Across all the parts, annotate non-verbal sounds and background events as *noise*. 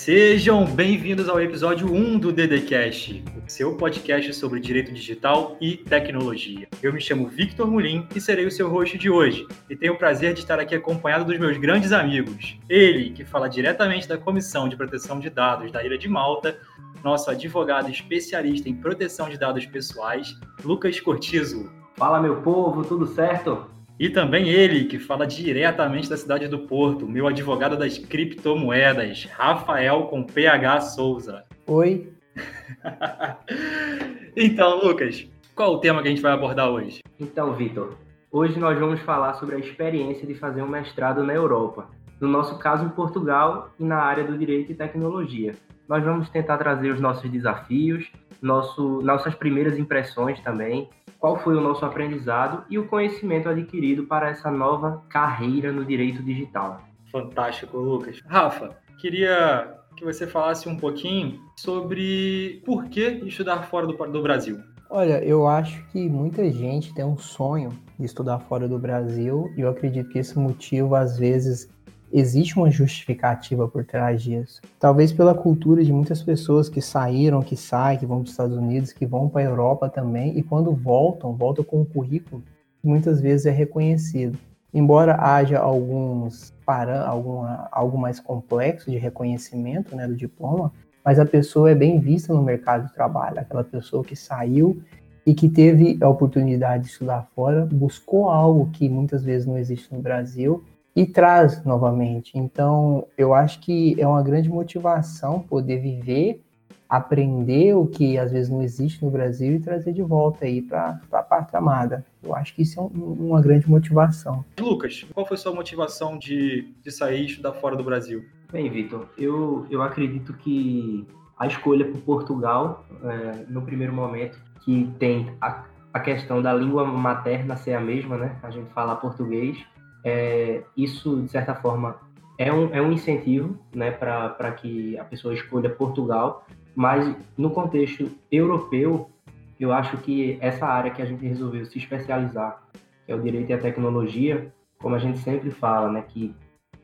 Sejam bem-vindos ao episódio 1 do DDCast, o seu podcast sobre direito digital e tecnologia. Eu me chamo Victor Mulim e serei o seu host de hoje, e tenho o prazer de estar aqui acompanhado dos meus grandes amigos. Ele, que fala diretamente da Comissão de Proteção de Dados da Ilha de Malta, nosso advogado especialista em proteção de dados pessoais, Lucas Cortizo. Fala, meu povo, tudo certo? E também ele, que fala diretamente da cidade do Porto, meu advogado das criptomoedas, Rafael com PH Souza. Oi. *laughs* então, Lucas, qual o tema que a gente vai abordar hoje? Então, Vitor, hoje nós vamos falar sobre a experiência de fazer um mestrado na Europa. No nosso caso, em Portugal e na área do direito e tecnologia. Nós vamos tentar trazer os nossos desafios, nosso, nossas primeiras impressões também, qual foi o nosso aprendizado e o conhecimento adquirido para essa nova carreira no direito digital. Fantástico, Lucas. Rafa, queria que você falasse um pouquinho sobre por que estudar fora do, do Brasil. Olha, eu acho que muita gente tem um sonho de estudar fora do Brasil e eu acredito que esse motivo às vezes existe uma justificativa por trás disso. Talvez pela cultura de muitas pessoas que saíram, que saem, que vão para os Estados Unidos, que vão para a Europa também, e quando voltam, voltam com um currículo que muitas vezes é reconhecido. Embora haja alguns para alguma, algo mais complexo de reconhecimento né, do diploma, mas a pessoa é bem vista no mercado de trabalho, aquela pessoa que saiu e que teve a oportunidade de estudar fora, buscou algo que muitas vezes não existe no Brasil e traz novamente. Então, eu acho que é uma grande motivação poder viver, aprender o que às vezes não existe no Brasil e trazer de volta aí para a pátria amada. Eu acho que isso é um, uma grande motivação. Lucas, qual foi a sua motivação de, de sair e estudar fora do Brasil? Bem, Vitor, eu, eu acredito que a escolha por Portugal, é, no primeiro momento, que tem a, a questão da língua materna ser a mesma, né? A gente fala português, é, isso, de certa forma, é um, é um incentivo né, para que a pessoa escolha Portugal, mas no contexto europeu, eu acho que essa área que a gente resolveu se especializar, que é o direito e a tecnologia, como a gente sempre fala, né, que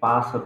passa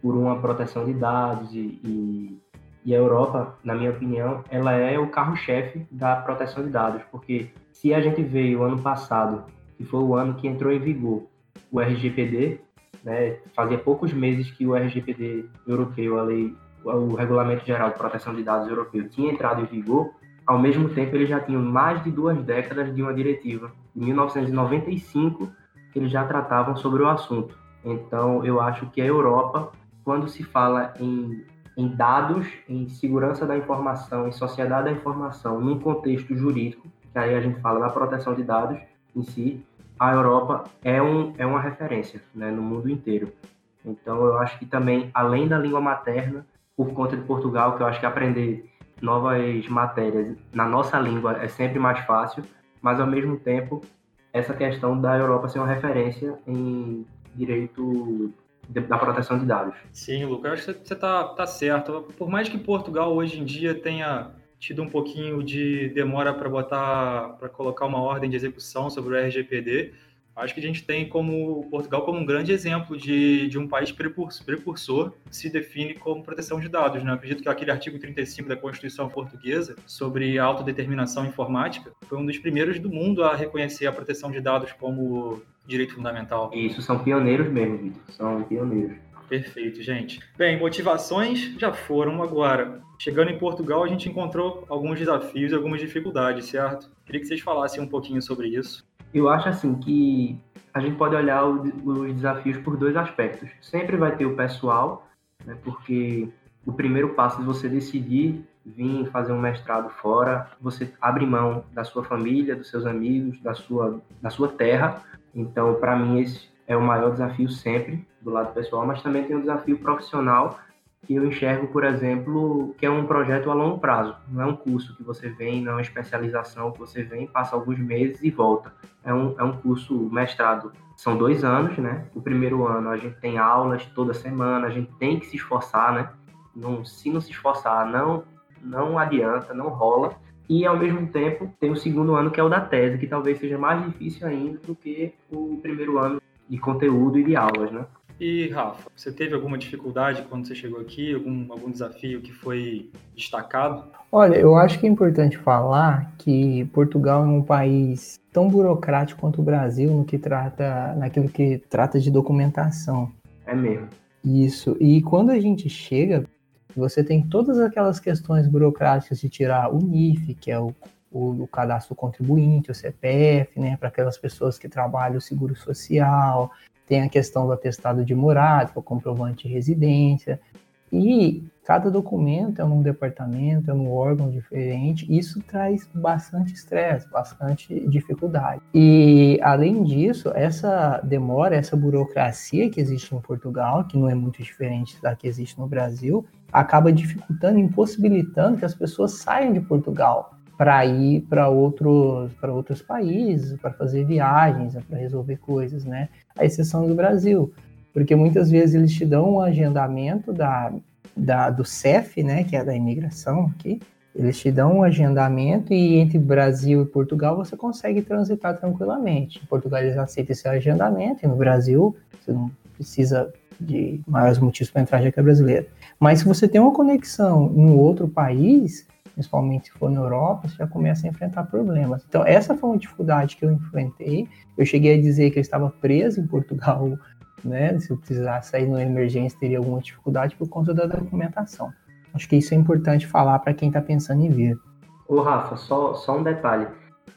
por uma proteção de dados e, e, e a Europa, na minha opinião, ela é o carro-chefe da proteção de dados, porque se a gente veio ano passado, que foi o ano que entrou em vigor o RGPD, né, fazia poucos meses que o RGPD europeu, a lei, o Regulamento Geral de Proteção de Dados Europeu, tinha entrado em vigor, ao mesmo tempo ele já tinha mais de duas décadas de uma diretiva, em 1995, que eles já tratavam sobre o assunto. Então, eu acho que a Europa, quando se fala em, em dados, em segurança da informação, em sociedade da informação, num contexto jurídico, que aí a gente fala da proteção de dados em si, a Europa é, um, é uma referência né, no mundo inteiro. Então, eu acho que também, além da língua materna, por conta de Portugal, que eu acho que aprender novas matérias na nossa língua é sempre mais fácil, mas ao mesmo tempo, essa questão da Europa ser uma referência em direito da proteção de dados. Sim, Lucas, acho que você está tá certo. Por mais que Portugal hoje em dia tenha tido um pouquinho de demora para botar, para colocar uma ordem de execução sobre o RGPD. Acho que a gente tem como Portugal como um grande exemplo de, de um país precursor que se define como proteção de dados. Né? Acredito que aquele artigo 35 da Constituição Portuguesa sobre autodeterminação informática foi um dos primeiros do mundo a reconhecer a proteção de dados como direito fundamental. Isso, são pioneiros mesmo, Vitor. São pioneiros. Perfeito, gente. Bem, motivações já foram agora. Chegando em Portugal, a gente encontrou alguns desafios e algumas dificuldades, certo? Queria que vocês falassem um pouquinho sobre isso. Eu acho assim que a gente pode olhar os desafios por dois aspectos. Sempre vai ter o pessoal, né, porque o primeiro passo de você decidir vir fazer um mestrado fora, você abre mão da sua família, dos seus amigos, da sua, da sua terra. Então, para mim, esse é o maior desafio sempre do lado pessoal, mas também tem um desafio profissional que eu enxergo, por exemplo, que é um projeto a longo prazo. Não é um curso que você vem, não é uma especialização que você vem, passa alguns meses e volta. É um, é um curso mestrado. São dois anos, né? O primeiro ano a gente tem aulas toda semana, a gente tem que se esforçar, né? Não, se não se esforçar, não, não adianta, não rola. E ao mesmo tempo tem o segundo ano que é o da tese, que talvez seja mais difícil ainda do que o primeiro ano de conteúdo e de aulas, né? E, Rafa, você teve alguma dificuldade quando você chegou aqui? Algum, algum desafio que foi destacado? Olha, eu acho que é importante falar que Portugal é um país tão burocrático quanto o Brasil no que trata, naquilo que trata de documentação. É mesmo. Isso. E quando a gente chega, você tem todas aquelas questões burocráticas de tirar o NIF, que é o, o, o cadastro do contribuinte, o CPF, né, para aquelas pessoas que trabalham o seguro social, tem a questão do atestado de morada, o comprovante de residência, e cada documento é num departamento, é num órgão diferente, isso traz bastante estresse, bastante dificuldade. E, além disso, essa demora, essa burocracia que existe em Portugal, que não é muito diferente da que existe no Brasil, acaba dificultando, impossibilitando que as pessoas saiam de Portugal para ir para outros, para outros países, para fazer viagens, para resolver coisas, né? A exceção do Brasil, porque muitas vezes eles te dão um agendamento da, da, do CEF, né, que é da imigração aqui, eles te dão um agendamento e entre Brasil e Portugal você consegue transitar tranquilamente. Em Portugal eles aceitam esse agendamento e no Brasil você não precisa de maiores motivos para entrar já que é brasileiro. Mas se você tem uma conexão em outro país, principalmente se for na Europa, você já começa a enfrentar problemas. Então, essa foi uma dificuldade que eu enfrentei. Eu cheguei a dizer que eu estava preso em Portugal, *laughs* né? Se eu precisasse sair numa emergência, teria alguma dificuldade por conta da documentação. Acho que isso é importante falar para quem está pensando em vir. Ô, Rafa, só, só um detalhe.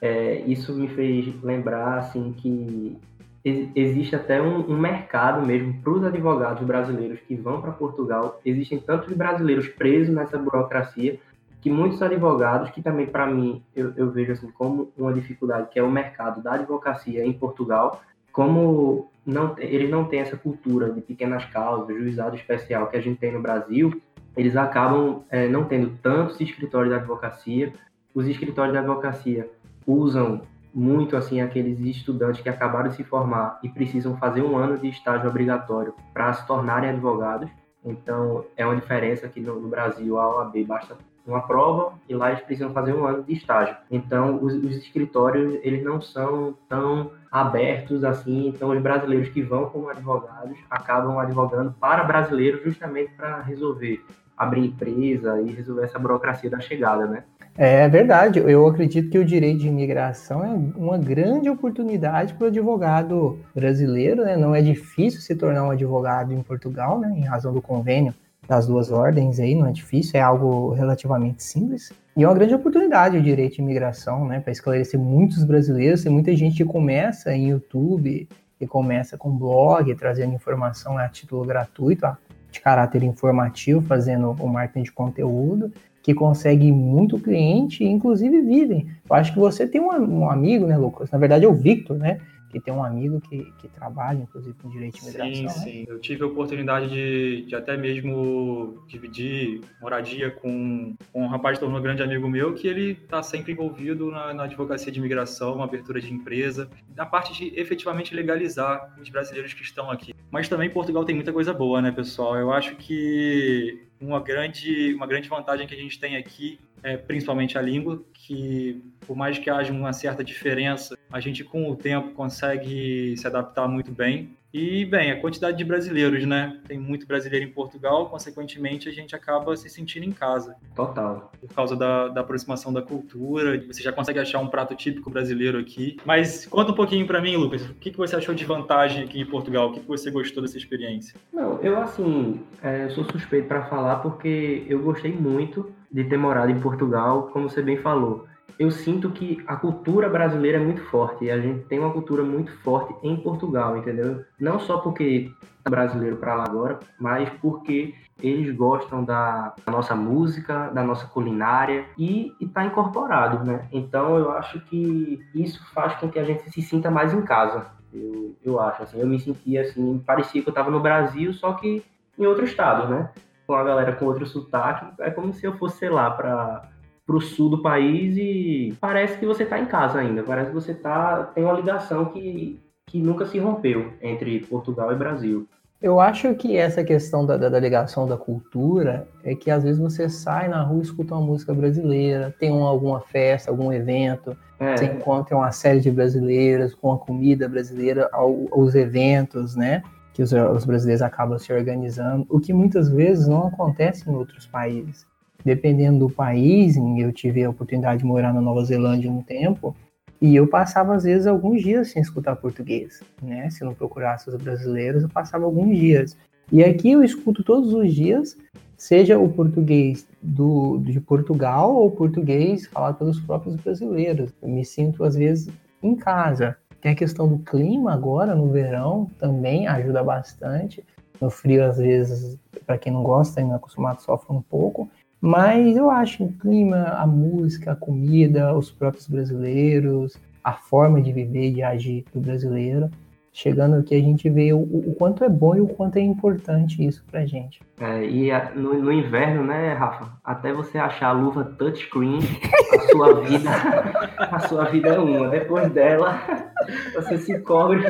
É, isso me fez lembrar, assim, que existe até um, um mercado mesmo para os advogados brasileiros que vão para Portugal. Existem tantos brasileiros presos nessa burocracia que muitos advogados, que também para mim eu, eu, vejo assim como uma dificuldade, que é o mercado da advocacia em Portugal, como não, eles não têm essa cultura de pequenas causas, juizado especial que a gente tem no Brasil, eles acabam é, não tendo tantos escritórios de advocacia. Os escritórios de advocacia usam muito assim aqueles estudantes que acabaram de se formar e precisam fazer um ano de estágio obrigatório para se tornarem advogados. Então, é uma diferença que no, no Brasil a OAB basta uma prova e lá eles precisam fazer um ano de estágio. Então, os, os escritórios, eles não são tão abertos assim, então os brasileiros que vão como advogados acabam advogando para brasileiros justamente para resolver abrir empresa e resolver essa burocracia da chegada, né? É verdade, eu acredito que o direito de imigração é uma grande oportunidade para o advogado brasileiro, né? Não é difícil se tornar um advogado em Portugal, né? Em razão do convênio das duas ordens aí, não é difícil, é algo relativamente simples. E é uma grande oportunidade o direito de imigração, né, para esclarecer muitos brasileiros. Tem muita gente que começa em YouTube, que começa com blog, trazendo informação a título gratuito, de caráter informativo, fazendo o marketing de conteúdo, que consegue muito cliente, inclusive vivem. Eu acho que você tem um, um amigo, né, Lucas? Na verdade é o Victor, né? Que tem um amigo que, que trabalha, inclusive, com direito de imigração. Sim, né? sim. Eu tive a oportunidade de, de até mesmo dividir moradia com, com um rapaz que tornou um grande amigo meu, que ele está sempre envolvido na, na, advocacia de imigração, uma abertura de empresa, na parte de efetivamente legalizar os brasileiros que estão aqui. Mas também Portugal tem muita coisa boa, né, pessoal? Eu acho que uma grande, uma grande vantagem que a gente tem aqui é principalmente a língua, que por mais que haja uma certa diferença, a gente com o tempo consegue se adaptar muito bem. E, bem, a quantidade de brasileiros, né? Tem muito brasileiro em Portugal, consequentemente a gente acaba se sentindo em casa. Total. Por causa da, da aproximação da cultura, você já consegue achar um prato típico brasileiro aqui. Mas conta um pouquinho para mim, Lucas, o que, que você achou de vantagem aqui em Portugal? O que, que você gostou dessa experiência? Não, eu, assim, é, sou suspeito para falar porque eu gostei muito de ter morado em Portugal, como você bem falou eu sinto que a cultura brasileira é muito forte e a gente tem uma cultura muito forte em Portugal, entendeu? Não só porque é brasileiro para lá agora, mas porque eles gostam da, da, nossa música, da nossa culinária e está incorporado, né? Então eu acho que isso faz com que a gente se sinta mais em casa. Eu, eu acho, assim, eu me sentia assim, parecia que eu estava no Brasil, só que em outro estado, né? Com a galera com outro sotaque, é como se eu fosse, sei lá, para para o sul do país e parece que você está em casa ainda, parece que você tá, tem uma ligação que, que nunca se rompeu entre Portugal e Brasil. Eu acho que essa questão da, da, da, ligação da cultura é que às vezes você sai na rua e escuta uma música brasileira, tem uma, alguma festa, algum evento, é. você encontra uma série de brasileiras com a comida brasileira, ao, os eventos, né? que os, os brasileiros acabam se organizando, o que muitas vezes não acontece em outros países. Dependendo do país, eu tive a oportunidade de morar na Nova Zelândia um tempo, e eu passava, às vezes, alguns dias sem escutar português, né? Se não procurasse os brasileiros, eu passava alguns dias. E aqui eu escuto todos os dias, seja o português do, de Portugal ou português falado pelos próprios brasileiros. Eu me sinto, às vezes, em casa. Tem a questão do clima agora, no verão, também ajuda bastante. No frio, às vezes, para quem não gosta não é acostumado, sofre um pouco. Mas eu acho que o clima, a música, a comida, os próprios brasileiros, a forma de viver e de agir do brasileiro, chegando aqui a gente vê o, o, quanto é bom e o quanto é importante isso pra gente. É, e a, no, no, inverno, né, Rafa? Até você achar a luva touchscreen, a *laughs* sua vida, a sua vida é uma. Depois dela, *laughs* você se cobre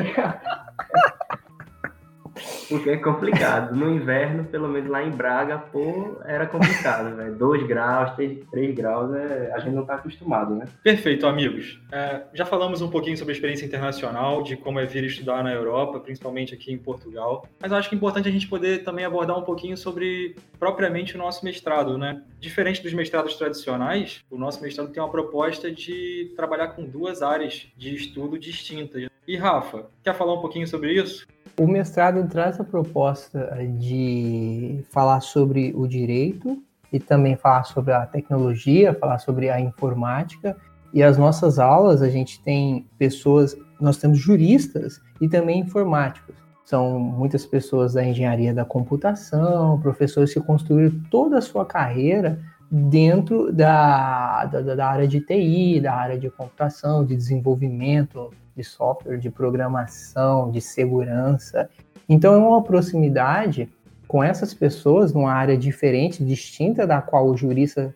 porque é complicado. No inverno, pelo menos lá em Braga, pô, era complicado, *laughs* velho. 2 graus, 3 graus, é... a gente não tá acostumado, né? Perfeito, amigos. É, já falamos um pouquinho sobre a experiência internacional, de como é vir estudar na Europa, principalmente aqui em Portugal. Mas eu acho que é importante a gente poder também abordar um pouquinho sobre propriamente o nosso mestrado, né? Diferente dos mestrados tradicionais, o nosso mestrado tem uma proposta de trabalhar com duas áreas de estudo distintas. E Rafa, quer falar um pouquinho sobre isso? O mestrado traz a proposta de falar sobre o direito e também falar sobre a tecnologia, falar sobre a informática. E as nossas aulas, a gente tem pessoas, nós temos juristas e também informáticos. São muitas pessoas da engenharia da computação, professores que construíram toda a sua carreira dentro da, da, da área de TI, da área de computação, de desenvolvimento de software, de programação, de segurança. Então é uma proximidade com essas pessoas numa área diferente, distinta da qual o jurista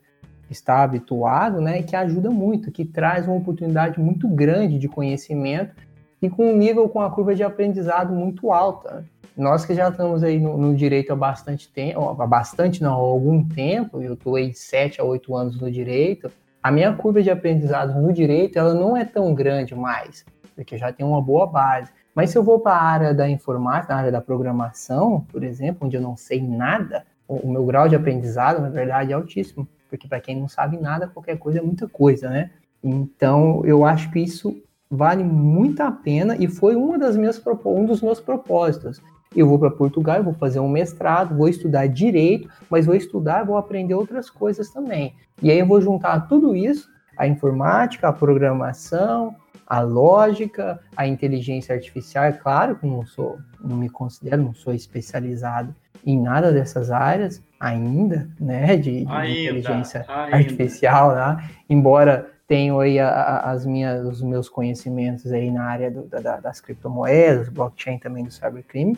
está habituado, né, que ajuda muito, que traz uma oportunidade muito grande de conhecimento e com um nível com a curva de aprendizado muito alta. Nós que já estamos aí no, no direito há bastante tempo, há bastante não, há algum tempo, eu estou aí sete a oito anos no direito, a minha curva de aprendizado no direito ela não é tão grande mais porque já tem uma boa base. Mas se eu vou para a área da informática, na área da programação, por exemplo, onde eu não sei nada, o meu grau de aprendizado, na verdade, é altíssimo. Porque para quem não sabe nada, qualquer coisa é muita coisa, né? Então, eu acho que isso vale muito a pena e foi uma das minhas, um dos meus propósitos. Eu vou para Portugal, eu vou fazer um mestrado, vou estudar direito, mas vou estudar, vou aprender outras coisas também. E aí eu vou juntar tudo isso, a informática, a programação, a lógica, a inteligência artificial. É claro que não sou, não me considero, não sou especializado em nada dessas áreas ainda, né, de, de ainda, inteligência ainda. artificial, né? Embora tenho aí a, a, as minhas, os meus conhecimentos aí na área do, da, das criptomoedas, blockchain também do cybercrime.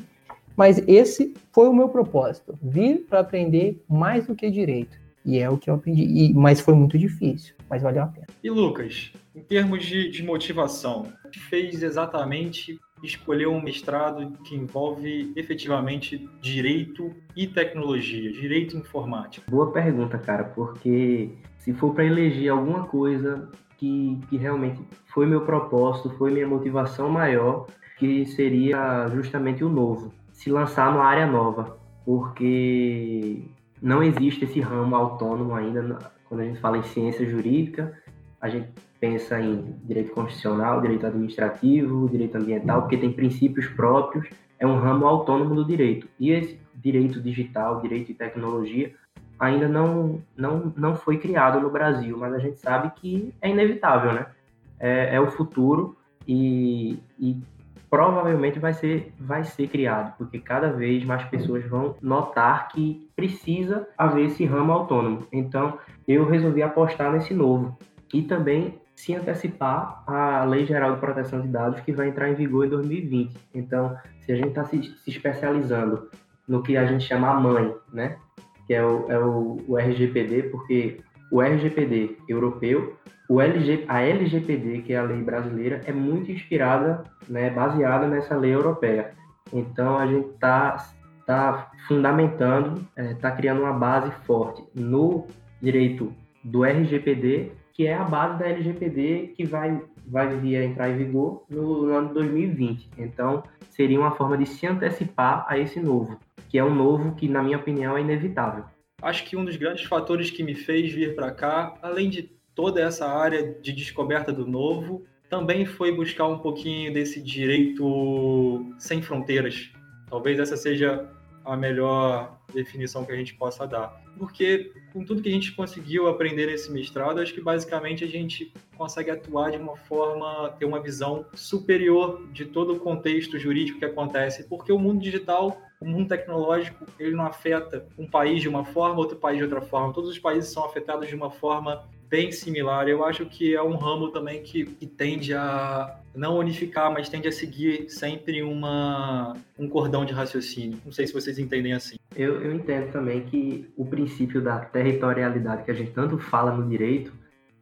Mas esse foi o meu propósito, vir para aprender mais do que direito. E é o que eu aprendi. E, mas foi muito difícil, mas valeu a pena. E Lucas, em termos de, de motivação, o que fez exatamente escolher um mestrado que envolve efetivamente direito e tecnologia, direito informático? Boa pergunta, cara, porque se for para eleger alguma coisa que, que realmente foi meu propósito, foi minha motivação maior, que seria justamente o novo, se lançar numa área nova, porque não existe esse ramo autônomo ainda quando a gente fala em ciência jurídica, a gente pensa em direito constitucional, direito administrativo, direito ambiental, porque tem princípios próprios, é um ramo autônomo do direito. E esse direito digital, direito de tecnologia, ainda não, não, não foi criado no Brasil, mas a gente sabe que é inevitável, né? É, é o futuro e, e provavelmente vai ser, vai ser criado, porque cada vez mais pessoas vão notar que precisa haver esse ramo autônomo. Então, eu resolvi apostar nesse novo e também se antecipar à Lei Geral de Proteção de Dados, que vai entrar em vigor em 2020. Então, se a gente está se, se, especializando no que a gente chama a mãe, né? Que é o, é o, o RGPD, porque o RGPD europeu o LG, a LGPD, que é a lei brasileira, é muito inspirada, né, baseada nessa lei europeia. Então a gente está tá fundamentando, está é, tá criando uma base forte no direito do RGPD, que é a base da LGPD que vai, vai vir a entrar em vigor no, no ano 2020. Então, seria uma forma de se antecipar a esse novo, que é um novo que, na minha opinião, é inevitável. Acho que um dos grandes fatores que me fez vir para cá, além de toda essa área de descoberta do novo, também foi buscar um pouquinho desse direito sem fronteiras. Talvez essa seja a melhor definição que a gente possa dar. Porque com tudo que a gente conseguiu aprender nesse mestrado, acho que basicamente a gente consegue atuar de uma forma, ter uma visão superior de todo o contexto jurídico que acontece, porque o mundo digital, o mundo tecnológico, ele não afeta um país de uma forma, outro país de outra forma. Todos os países são afetados de uma forma bem similar. Eu acho que é um ramo também que, que tende a não unificar, mas tende a seguir sempre uma, um cordão de raciocínio. Não sei se vocês entendem assim. Eu, eu entendo também que o princípio da territorialidade que a gente tanto fala no direito,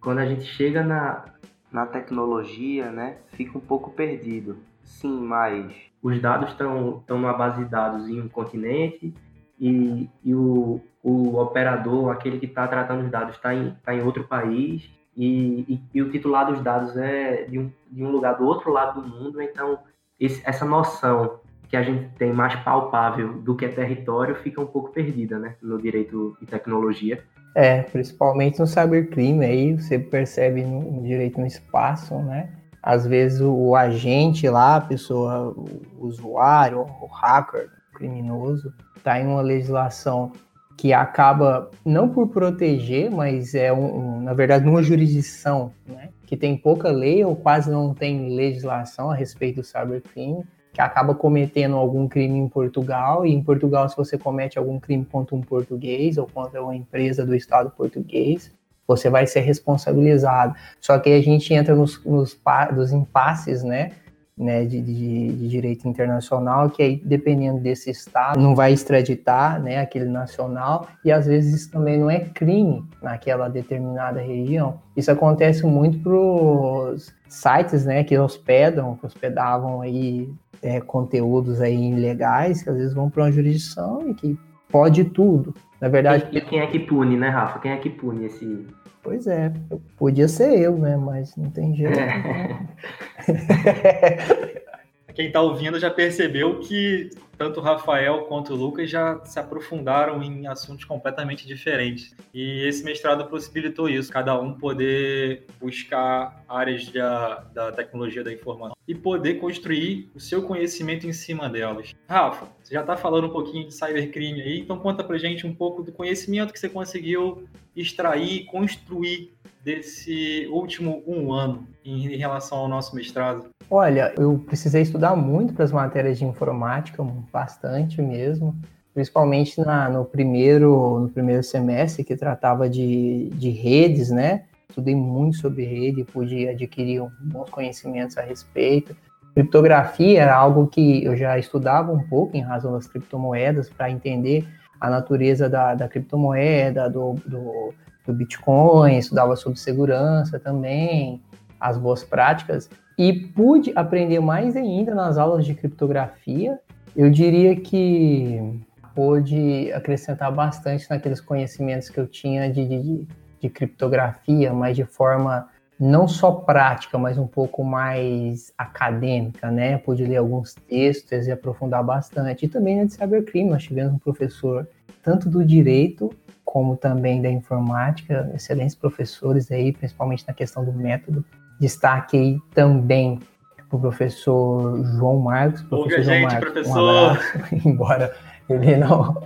quando a gente chega na, na tecnologia, né, fica um pouco perdido. Sim, mas os dados estão numa base de dados em um continente e, e o, o operador, aquele que está tratando os dados, está em, tá em outro país e, e, e, o titular dos dados é de um, de um lugar do outro lado do mundo, então esse, essa noção que a gente tem mais palpável do que é território fica um pouco perdida, né, no direito de tecnologia. É, principalmente no cybercrime aí, você percebe no direito no espaço, né, às vezes o, o agente lá, a pessoa, o usuário, o hacker, o criminoso, está em uma legislação que acaba não por proteger, mas é um, um, na verdade numa jurisdição, né, que tem pouca lei ou quase não tem legislação a respeito do cybercrime, que acaba cometendo algum crime em Portugal e em Portugal se você comete algum crime contra um português ou contra uma empresa do Estado português, você vai ser responsabilizado. Só que a gente entra nos, nos, nos impasses, né? né, de, de, de, direito internacional, que aí, dependendo desse estado, não vai extraditar né, aquele nacional, e às vezes isso também não é crime naquela determinada região. Isso acontece muito para os sites né, que hospedam, que hospedavam aí, é, conteúdos aí ilegais, que às vezes vão para uma jurisdição e que pode tudo. Na verdade. E quem é que pune, né, Rafa? Quem é que pune esse, Pois é, podia ser eu, né? Mas não tem jeito. Né? *laughs* Quem está ouvindo já percebeu que tanto o Rafael quanto o Lucas já se aprofundaram em assuntos completamente diferentes. E esse mestrado possibilitou isso, cada um poder buscar áreas da, da tecnologia da informação e poder construir o seu conhecimento em cima delas. Rafa, você já está falando um pouquinho de cybercrime aí, então conta pra gente um pouco do conhecimento que você conseguiu extrair, construir desse último um ano em relação ao nosso mestrado? Olha, eu precisei estudar muito para as matérias de informática, bastante mesmo, principalmente na, no, primeiro, no primeiro semestre, que tratava de, de redes, né? Estudei muito sobre rede, pude adquirir bons conhecimentos a respeito. Criptografia era algo que eu já estudava um pouco em razão das criptomoedas, para entender a natureza da, da criptomoeda, do, do do Bitcoin, estudava sobre segurança também, as boas práticas, e pude aprender mais ainda nas aulas de criptografia. Eu diria que pôde acrescentar bastante naqueles conhecimentos que eu tinha de, de, de criptografia, mas de forma não só prática, mas um pouco mais acadêmica, né? Pude ler alguns textos e aprofundar bastante. E também de cybercrime, nós tivemos um professor tanto do direito como também da informática, excelentes professores aí, principalmente na questão do método. Destaque aí também o professor João Marcos. Professor João gente, Marcos, professor! Um *laughs* embora ele não,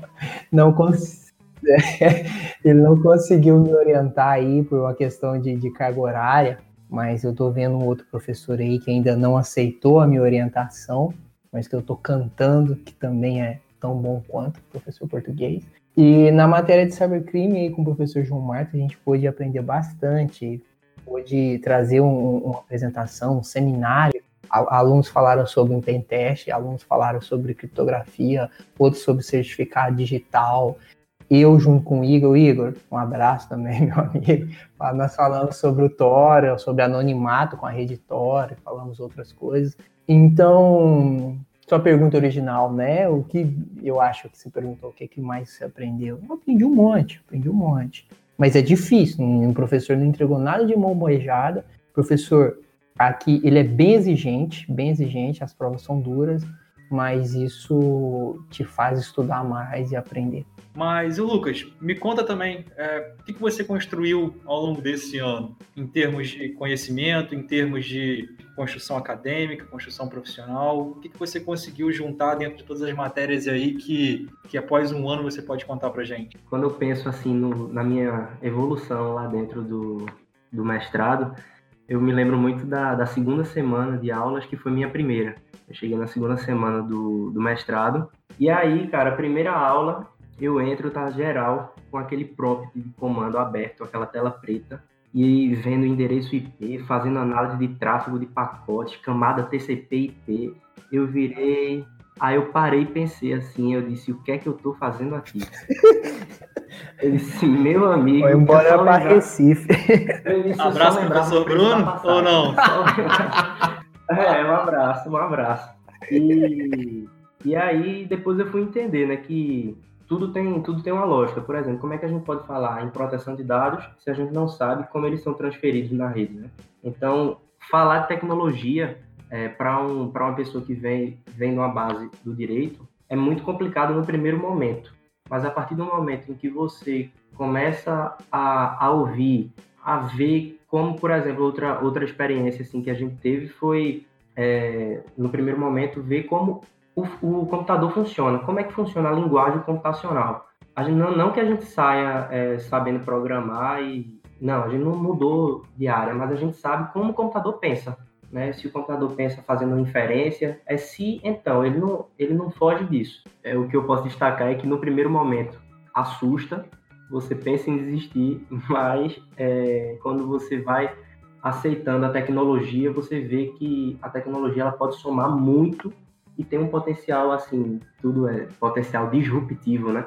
não, cons... *laughs* ele não conseguiu me orientar aí por uma questão de, de carga horária, mas eu estou vendo um outro professor aí que ainda não aceitou a minha orientação, mas que eu estou cantando, que também é tão bom quanto professor português. E na matéria de cybercrime, aí, com o professor João Marta, a gente pôde aprender bastante, pôde trazer um, uma apresentação, um seminário. Alunos falaram sobre um pentest, alunos falaram sobre criptografia, outros sobre certificado digital. Eu, junto com o Igor, Igor, um abraço também, *laughs* meu amigo. Nós falamos sobre o Tor, sobre anonimato com a rede Tor, falamos outras coisas. Então, sua pergunta original, né? O que eu acho que você perguntou, o que, que mais você aprendeu? Eu aprendi um monte, aprendi um monte. Mas é difícil, o professor não entregou nada de mão beijada, professor aqui, ele é bem exigente, bem exigente, as provas são duras, mas isso te faz estudar mais e aprender. Mas, o Lucas, me conta também, é, o que, que você construiu ao longo desse ano, em termos de conhecimento, em termos de construção acadêmica, construção profissional, o que, que você conseguiu juntar dentro de todas as matérias aí que, que após um ano você pode contar pra gente? Quando eu penso assim no, na minha evolução lá dentro do, do mestrado, eu me lembro muito da, da segunda semana de aulas, que foi minha primeira. Eu cheguei na segunda semana do, do mestrado, e aí, cara, a primeira aula eu entro, tá geral, com aquele prompt de comando aberto, aquela tela preta, e vendo endereço IP, fazendo análise de tráfego de pacote, camada TCP/IP, eu virei, aí eu parei e pensei assim, eu disse, o que é que eu tô fazendo aqui? *laughs* eu disse, meu amigo, Foi embora para Recife. Disse, abraço professor Bruno ou não? é, um abraço, um abraço. E, e aí depois eu fui entender, né, que tudo tem, tudo tem uma lógica. Por exemplo, como é que a gente pode falar em proteção de dados se a gente não sabe como eles são transferidos na rede, né? Então, falar de tecnologia é, para um, uma pessoa que vem, vem de uma base do direito é muito complicado no primeiro momento. Mas a partir do momento em que você começa a, a ouvir, a ver como, por exemplo, outra, outra experiência assim, que a gente teve foi, é, no primeiro momento, ver como o, o, computador funciona. Como é que funciona a linguagem computacional? A gente, não, não que a gente saia é, sabendo programar e. Não, a gente não mudou de área, mas a gente sabe como o computador pensa. Né? Se o computador pensa fazendo uma inferência, é se então, ele não, ele não foge disso. É, o que eu posso destacar é que no primeiro momento assusta, você pensa em desistir, *laughs* mas é, quando você vai aceitando a tecnologia, você vê que a tecnologia ela pode somar muito e tem um potencial, assim, tudo é potencial disruptivo, né?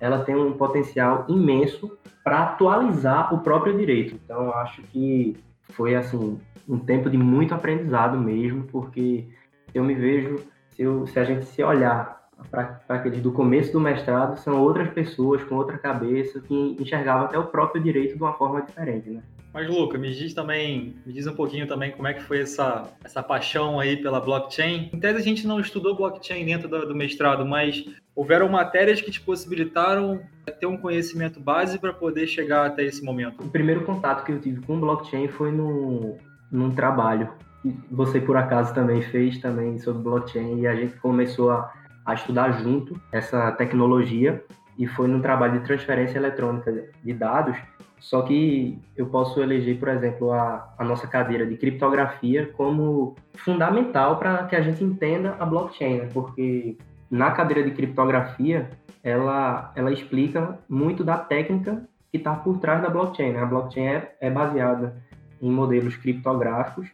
Ela tem um potencial imenso para atualizar o próprio direito. Então, acho que foi, assim, um tempo de muito aprendizado mesmo, porque eu me vejo, se, eu, se a gente se olhar para aqueles do começo do mestrado, são outras pessoas com outra cabeça que enxergavam até o próprio direito de uma forma diferente, né? Mas, Luca, me diz também, me diz um pouquinho também como é que foi essa, essa paixão aí pela blockchain. Em tese, a gente não estudou blockchain dentro do, do mestrado, mas houveram matérias que te possibilitaram ter um conhecimento base para poder chegar até esse momento. O primeiro contato que eu tive com blockchain foi no, num trabalho que você, por acaso, também fez também sobre blockchain e a gente começou a, a estudar junto essa tecnologia e foi num trabalho de transferência eletrônica de dados só que eu posso eleger, por exemplo, a, a nossa cadeira de criptografia como fundamental para que a gente entenda a blockchain, né? porque na cadeira de criptografia ela, ela explica muito da técnica que está por trás da blockchain. Né? A blockchain é, é baseada em modelos criptográficos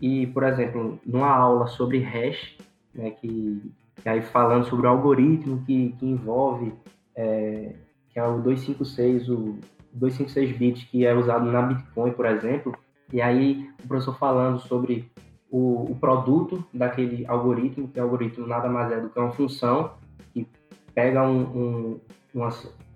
e, por exemplo, numa aula sobre hash, né, que, que aí falando sobre o algoritmo que, que envolve, é, que é o 256, o 256 bits que é usado na Bitcoin, por exemplo, e aí o professor falando sobre o, o, produto daquele algoritmo, que o algoritmo nada mais é do que uma função que pega um, um, uma,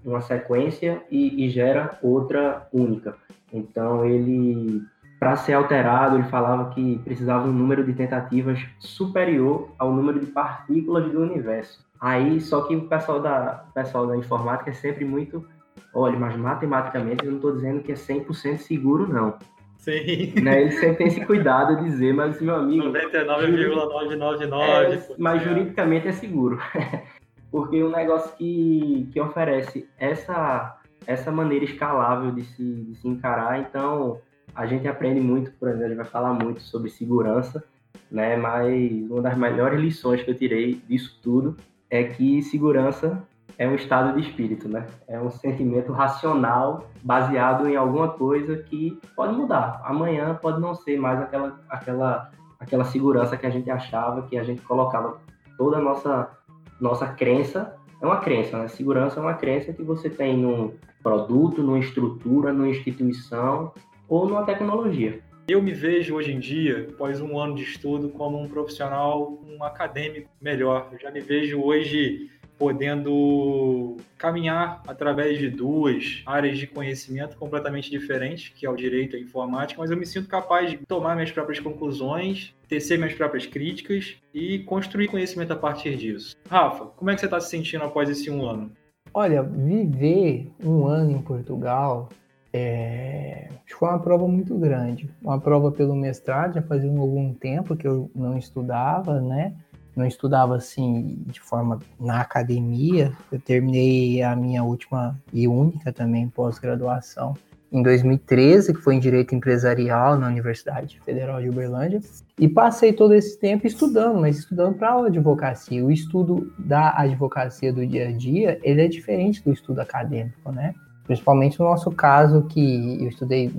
uma sequência e, e, gera outra única. Então ele, para ser alterado, ele falava que precisava um número de tentativas superior ao número de partículas do universo. Aí, só que o pessoal da, o pessoal da informática é sempre muito Olha, mas matematicamente eu não estou dizendo que é 100% seguro, não. Sim. Né? Ele sempre tem esse cuidado de dizer, mas meu amigo. 99,999. É, mas juridicamente é seguro. *laughs* Porque um negócio que, que oferece essa, essa maneira escalável de se, de se encarar, então a gente aprende muito, por exemplo, a gente vai falar muito sobre segurança, né? Mas uma das melhores lições que eu tirei disso tudo é que segurança é um estado de espírito, né? É um sentimento racional baseado em alguma coisa que pode mudar. Amanhã pode não ser mais aquela, aquela, aquela segurança que a gente achava, que a gente colocava toda a nossa, nossa crença. É uma crença, né? Segurança é uma crença que você tem num produto, numa estrutura, numa instituição ou numa tecnologia. Eu me vejo hoje em dia, após um ano de estudo, como um profissional, um acadêmico melhor. Eu já me vejo hoje podendo caminhar através de duas áreas de conhecimento completamente diferentes, que é o direito e a informática, mas eu me sinto capaz de tomar minhas próprias conclusões, tecer minhas próprias críticas e construir conhecimento a partir disso. Rafa, como é que você está se sentindo após esse um ano? Olha, viver um ano em Portugal é... foi uma prova muito grande. Uma prova pelo mestrado, já fazia algum tempo que eu não estudava, né? Não estudava assim de forma na academia. Eu terminei a minha última e única também pós-graduação em 2013, que foi em Direito Empresarial na Universidade Federal de Uberlândia, e passei todo esse tempo estudando, mas estudando para a advocacia. O estudo da advocacia do dia a dia, ele é diferente do estudo acadêmico, né? Principalmente no nosso caso, que eu estudei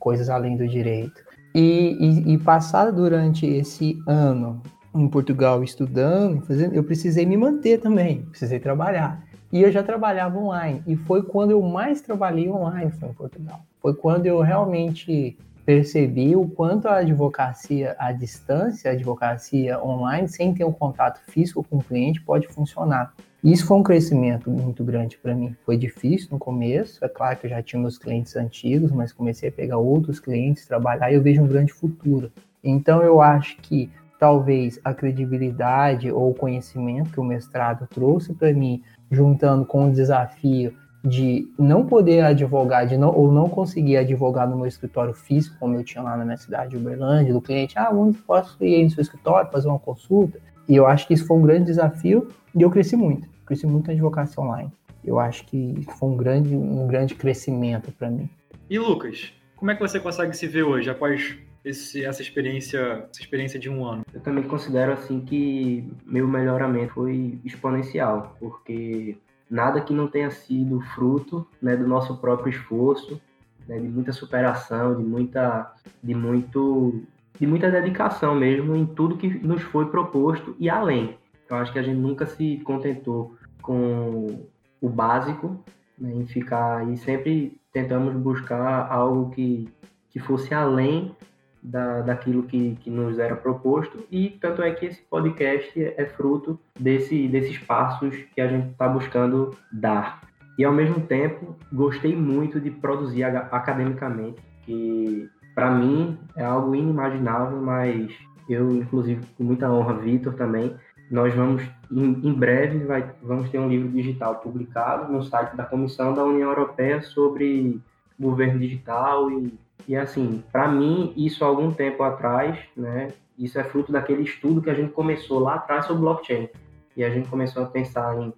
coisas além do direito. E, e, e passar durante esse ano em Portugal estudando, fazendo, eu precisei me manter também, precisei trabalhar. E eu já trabalhava online. E foi quando eu mais trabalhei online foi em Portugal. Foi quando eu realmente percebi o quanto a advocacia à distância, a advocacia online, sem ter um contato físico com o cliente, pode funcionar. Isso foi um crescimento muito grande para mim. Foi difícil no começo, é claro que eu já tinha meus clientes antigos, mas comecei a pegar outros clientes, trabalhar e eu vejo um grande futuro. Então eu acho que talvez a credibilidade ou o conhecimento que o mestrado trouxe para mim, juntando com o desafio de não poder advogar, de não, ou não conseguir advogar no meu escritório físico, como eu tinha lá na minha cidade, Uberlândia, do cliente, ah, onde posso ir no seu escritório, fazer uma consulta? E eu acho que isso foi um grande desafio e eu cresci muito, cresci muito na advocacia online. Eu acho que foi um grande, um grande crescimento para mim. E Lucas, como é que você consegue se ver hoje, após esse, essa experiência, essa experiência de um ano? Eu também considero assim que meu melhoramento foi exponencial, porque nada que não tenha sido fruto né, do nosso próprio esforço, né, de muita superação, de muita, de muito, de muita dedicação mesmo em tudo que nos foi proposto e além. Eu acho que a gente nunca se contentou com o básico, né, em ficar e sempre tentamos buscar algo que, que fosse além da, daquilo que, que nos era proposto e tanto é que esse podcast é fruto desse, desses passos que a gente está buscando dar. E ao mesmo tempo gostei muito de produzir academicamente, que para mim é algo inimaginável, mas eu inclusive com muita honra, Vitor também, nós vamos em, breve vai, vamos ter um livro digital publicado no site da Comissão da União Europeia sobre governo digital e e assim, para mim, isso há algum tempo atrás, né, isso é fruto daquele estudo que a gente começou lá atrás sobre blockchain. E a gente começou a pensar em,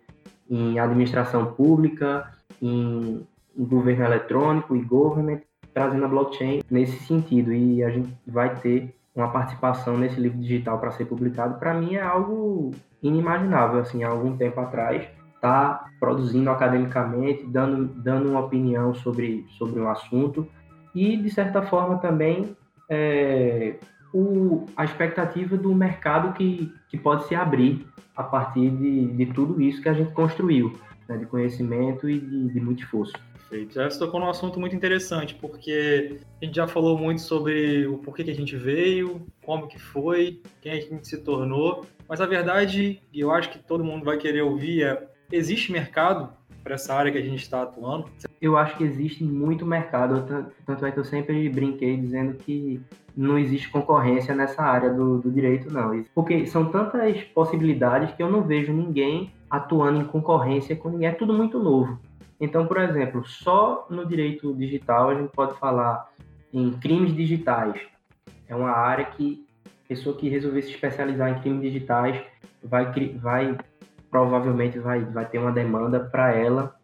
em administração pública, em, em governo eletrônico e government, trazendo a blockchain nesse sentido. E a gente vai ter uma participação nesse livro digital para ser publicado. Para mim é algo inimaginável, assim, há algum tempo atrás, tá produzindo academicamente, dando, dando uma opinião sobre, sobre um assunto e, de certa forma, também é, o, a expectativa do mercado que, que pode se abrir a partir de, de tudo isso que a gente construiu, né, de conhecimento e de, de muito esforço. Perfeito. Já se tocou num assunto muito interessante, porque a gente já falou muito sobre o porquê que a gente veio, como que foi, quem a gente se tornou, mas a verdade, e eu acho que todo mundo vai querer ouvir, é existe mercado para essa área que a gente está atuando? Eu acho que existe muito mercado, tanto é que eu sempre brinquei dizendo que não existe concorrência nessa área do, do direito, não. Porque são tantas possibilidades que eu não vejo ninguém atuando em concorrência com ninguém, é tudo muito novo. Então, por exemplo, só no direito digital a gente pode falar em crimes digitais. É uma área que pessoa que resolver se especializar em crimes digitais vai, vai provavelmente vai, vai ter uma demanda para ela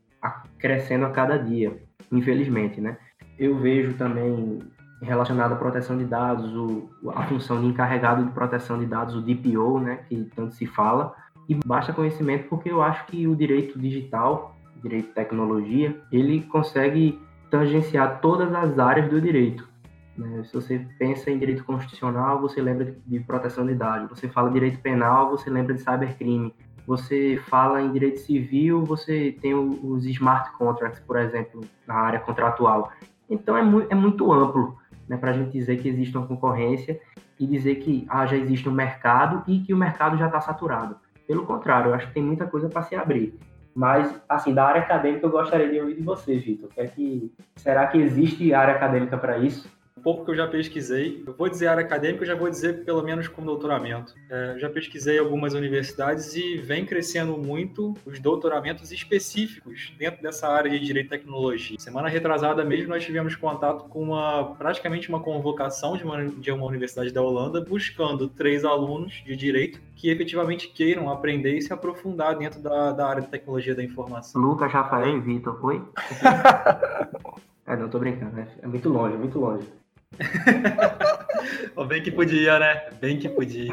crescendo a cada dia, infelizmente, né? Eu vejo também relacionado à proteção de dados, o, a função de encarregado de proteção de dados, o DPO, né, que tanto se fala, e basta conhecimento porque eu acho que o direito digital, direito de tecnologia, ele consegue tangenciar todas as áreas do direito. Né? Se você pensa em direito constitucional, você lembra de proteção de dados. Você fala direito penal, você lembra de cybercrime você fala em direito civil, você tem os smart contracts, por exemplo, na área contratual. Então é, mu é muito amplo né, para a gente dizer que existe uma concorrência e dizer que ah, já existe um mercado e que o mercado já está saturado. Pelo contrário, eu acho que tem muita coisa para se abrir. Mas, assim, da área acadêmica eu gostaria de ouvir de você, Vitor. É que, será que existe área acadêmica para isso? Pouco que eu já pesquisei. Eu vou dizer área acadêmica, eu já vou dizer pelo menos com doutoramento. É, já pesquisei algumas universidades e vem crescendo muito os doutoramentos específicos dentro dessa área de direito e tecnologia. Semana retrasada mesmo nós tivemos contato com uma praticamente uma convocação de uma, de uma universidade da Holanda buscando três alunos de direito que efetivamente queiram aprender e se aprofundar dentro da, da área de tecnologia da informação. Lucas, Rafael e Vitor, foi? *laughs* é, não, tô brincando, né? É muito longe, muito longe. *laughs* Bem que podia, né? Bem que podia.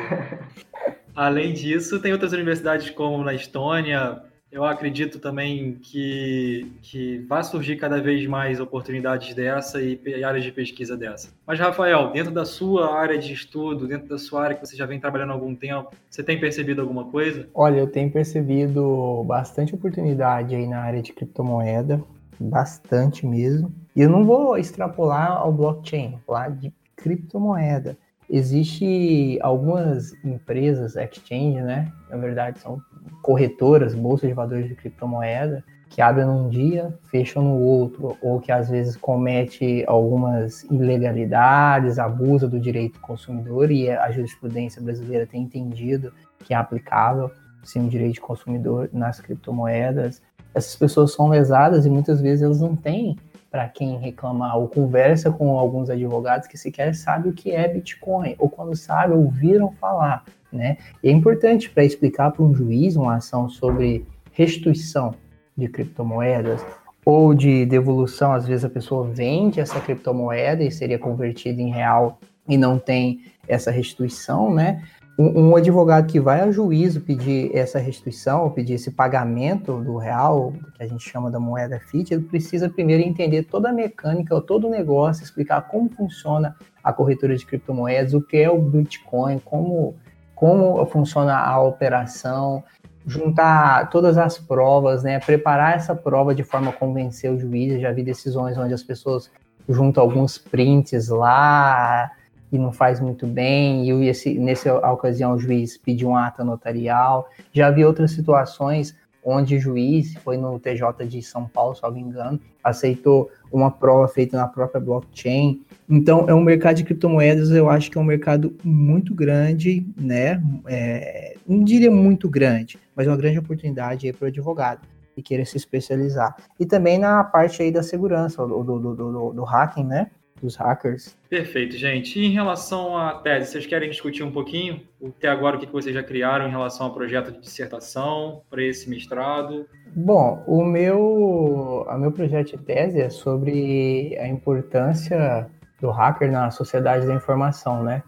Além disso, tem outras universidades como na Estônia. Eu acredito também que, que vai surgir cada vez mais oportunidades dessa e áreas de pesquisa dessa. Mas, Rafael, dentro da sua área de estudo, dentro da sua área que você já vem trabalhando há algum tempo, você tem percebido alguma coisa? Olha, eu tenho percebido bastante oportunidade aí na área de criptomoeda, bastante mesmo. E eu não vou extrapolar ao blockchain, vou falar de criptomoeda. Existe algumas empresas, exchange, né? Na verdade, são corretoras, bolsas de valores de criptomoeda, que abrem num dia, fecham no outro, ou que às vezes comete algumas ilegalidades, abusa do direito do consumidor, e a jurisprudência brasileira tem entendido que é aplicável sim o direito de consumidor nas criptomoedas. Essas pessoas são lesadas e muitas vezes elas não têm para quem reclamar ou conversa com alguns advogados que sequer sabe o que é Bitcoin, ou quando sabe, ouviram falar, né? E é importante para explicar para um juiz uma ação sobre restituição de criptomoedas ou de devolução, às vezes a pessoa vende essa criptomoeda e seria convertida em real e não tem essa restituição, né? um, advogado que vai ao juízo pedir essa restituição, pedir esse pagamento do real, que a gente chama da moeda fiat, ele precisa primeiro entender toda a mecânica, todo o negócio, explicar como funciona a corretora de criptomoedas, o que é o Bitcoin, como, como funciona a operação, juntar todas as provas, né, preparar essa prova de forma a convencer o juiz. Já vi decisões onde as pessoas juntam alguns prints lá, e não faz muito bem, e esse, nessa ocasião o juiz pediu uma ata notarial. Já vi outras situações onde o juiz, foi no TJ de São Paulo, se não me engano, aceitou uma prova feita na própria blockchain. Então, é um mercado de criptomoedas, eu acho que é um mercado muito grande, né? É, não diria muito grande, mas uma grande oportunidade para o advogado que queira se especializar. E também na parte aí da segurança, do, do, do, do, do hacking, né? Dos hackers. Perfeito, gente. E em relação à tese, vocês querem discutir um pouquinho até agora o que vocês já criaram em relação ao projeto de dissertação para esse mestrado? Bom, o meu, a meu projeto de tese é sobre a importância do hacker na sociedade da informação, né?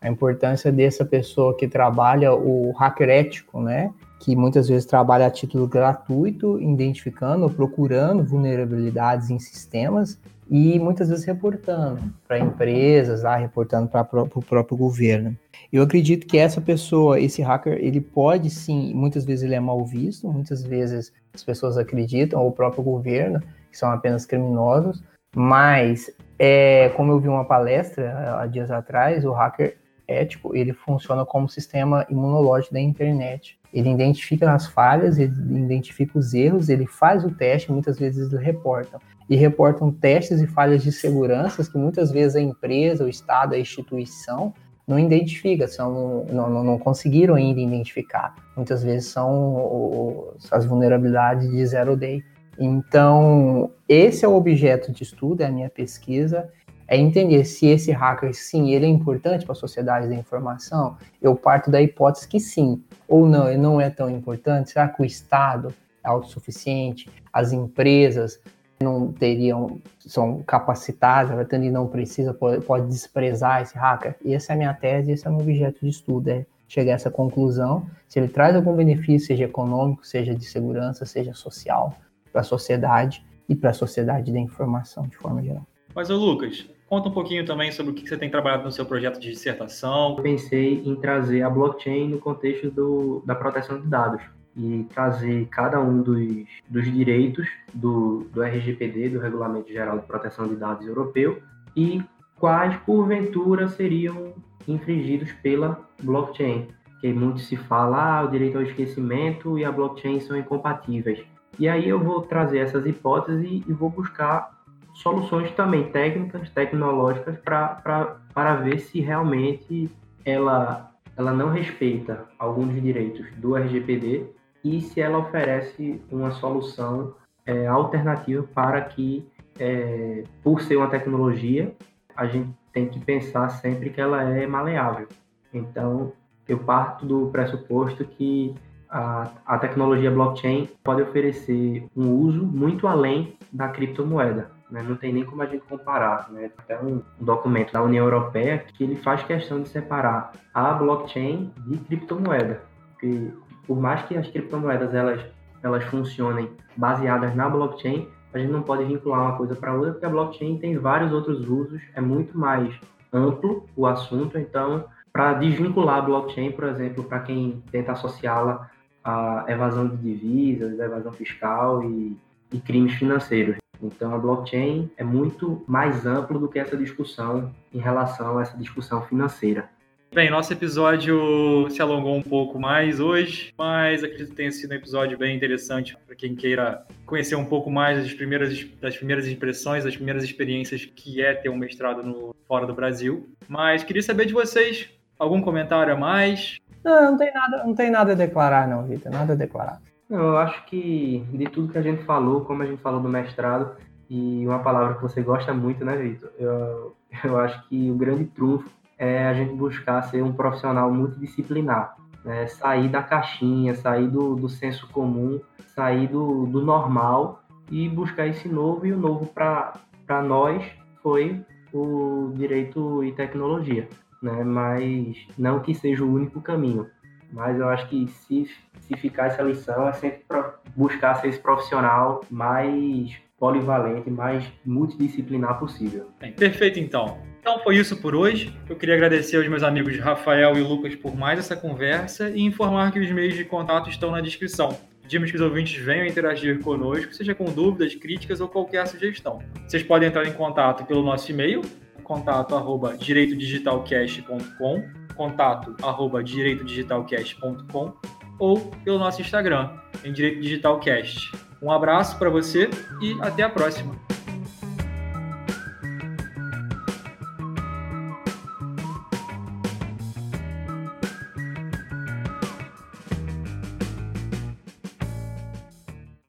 A importância dessa pessoa que trabalha o hacker ético, né? Que muitas vezes trabalha a título gratuito, identificando, procurando vulnerabilidades em sistemas e muitas vezes reportando para empresas, lá, reportando para o próprio governo. Eu acredito que essa pessoa, esse hacker, ele pode sim, muitas vezes ele é mal visto, muitas vezes as pessoas acreditam, ou o próprio governo, que são apenas criminosos, mas, é, como eu vi uma palestra há dias atrás, o hacker ético, ele funciona como sistema imunológico da internet. Ele identifica as falhas, ele identifica os erros, ele faz o teste, muitas vezes ele reporta e reportam testes e falhas de segurança que muitas vezes a empresa, o Estado, a instituição não identifica, são, não, não, não conseguiram ainda identificar. Muitas vezes são as vulnerabilidades de zero day. Então, esse é o objeto de estudo, é a minha pesquisa, é entender se esse hacker, sim, ele é importante para a sociedade da informação. Eu parto da hipótese que sim, ou não, ele não é tão importante. Será que o Estado é autossuficiente? As empresas não teriam, são capacitadas, e não precisa, pode, pode, desprezar esse hacker. E essa é a minha tese, esse é o meu objeto de estudo, é chegar a essa conclusão, se ele traz algum benefício, seja econômico, seja de segurança, seja social, para a sociedade e para a sociedade da informação de forma geral. Mas, ô Lucas, conta um pouquinho também sobre o que você tem trabalhado no seu projeto de dissertação. Eu pensei em trazer a blockchain no contexto do, da proteção de dados e trazer cada um dos, dos direitos do, do RGPD, do Regulamento Geral de Proteção de Dados Europeu, e quais, porventura, seriam infringidos pela blockchain. que muito se fala, ah, o direito ao esquecimento e a blockchain são incompatíveis. E aí eu vou trazer essas hipóteses e, e vou buscar soluções também técnicas, tecnológicas, para ver se realmente ela, ela não respeita alguns direitos do RGPD e se ela oferece uma solução é, alternativa para que, é, por ser uma tecnologia, a gente tem que pensar sempre que ela é maleável. Então, eu parto do pressuposto que a, a tecnologia blockchain pode oferecer um uso muito além da criptomoeda. Né? Não tem nem como a gente comparar. Né? Até um, um documento da União Europeia que ele faz questão de separar a blockchain de criptomoeda. Porque por mais que as criptomoedas elas, elas funcionem baseadas na blockchain, a gente não pode vincular uma coisa para outra, porque a blockchain tem vários outros usos, é muito mais amplo o assunto, então para desvincular a blockchain, por exemplo, para quem tenta associá-la à evasão de divisas, evasão fiscal e, e crimes financeiros. Então, a blockchain é muito mais amplo do que essa discussão em relação a essa discussão financeira. Bem, nosso episódio se alongou um pouco mais hoje, mas acredito que tenha sido um episódio bem interessante para quem queira conhecer um pouco mais das primeiras, das primeiras impressões, das primeiras experiências que é ter um mestrado no fora do Brasil. Mas queria saber de vocês, algum comentário a mais? Não, não tem nada, não tem nada a declarar, não, Vitor, nada a declarar. Eu acho que de tudo que a gente falou, como a gente falou do mestrado, e uma palavra que você gosta muito, né, Vitor? Eu, *laughs* eu acho que o grande trunfo é a gente buscar ser um profissional multidisciplinar, né? sair da caixinha, sair do, do senso comum, sair do, do normal e buscar esse novo. E o novo para nós foi o direito e tecnologia, né? mas não que seja o único caminho. Mas eu acho que se, se ficar essa lição é sempre buscar ser esse profissional mais polivalente, mais multidisciplinar possível. Bem, perfeito então. Então foi isso por hoje. Eu queria agradecer aos meus amigos Rafael e Lucas por mais essa conversa e informar que os meios de contato estão na descrição. Pedimos que os ouvintes venham interagir conosco, seja com dúvidas, críticas ou qualquer sugestão. Vocês podem entrar em contato pelo nosso e-mail, contato arroba direitodigitalcast.com, contato arroba direitodigitalcast.com ou pelo nosso Instagram, em Direito Digital Cast. Um abraço para você e até a próxima.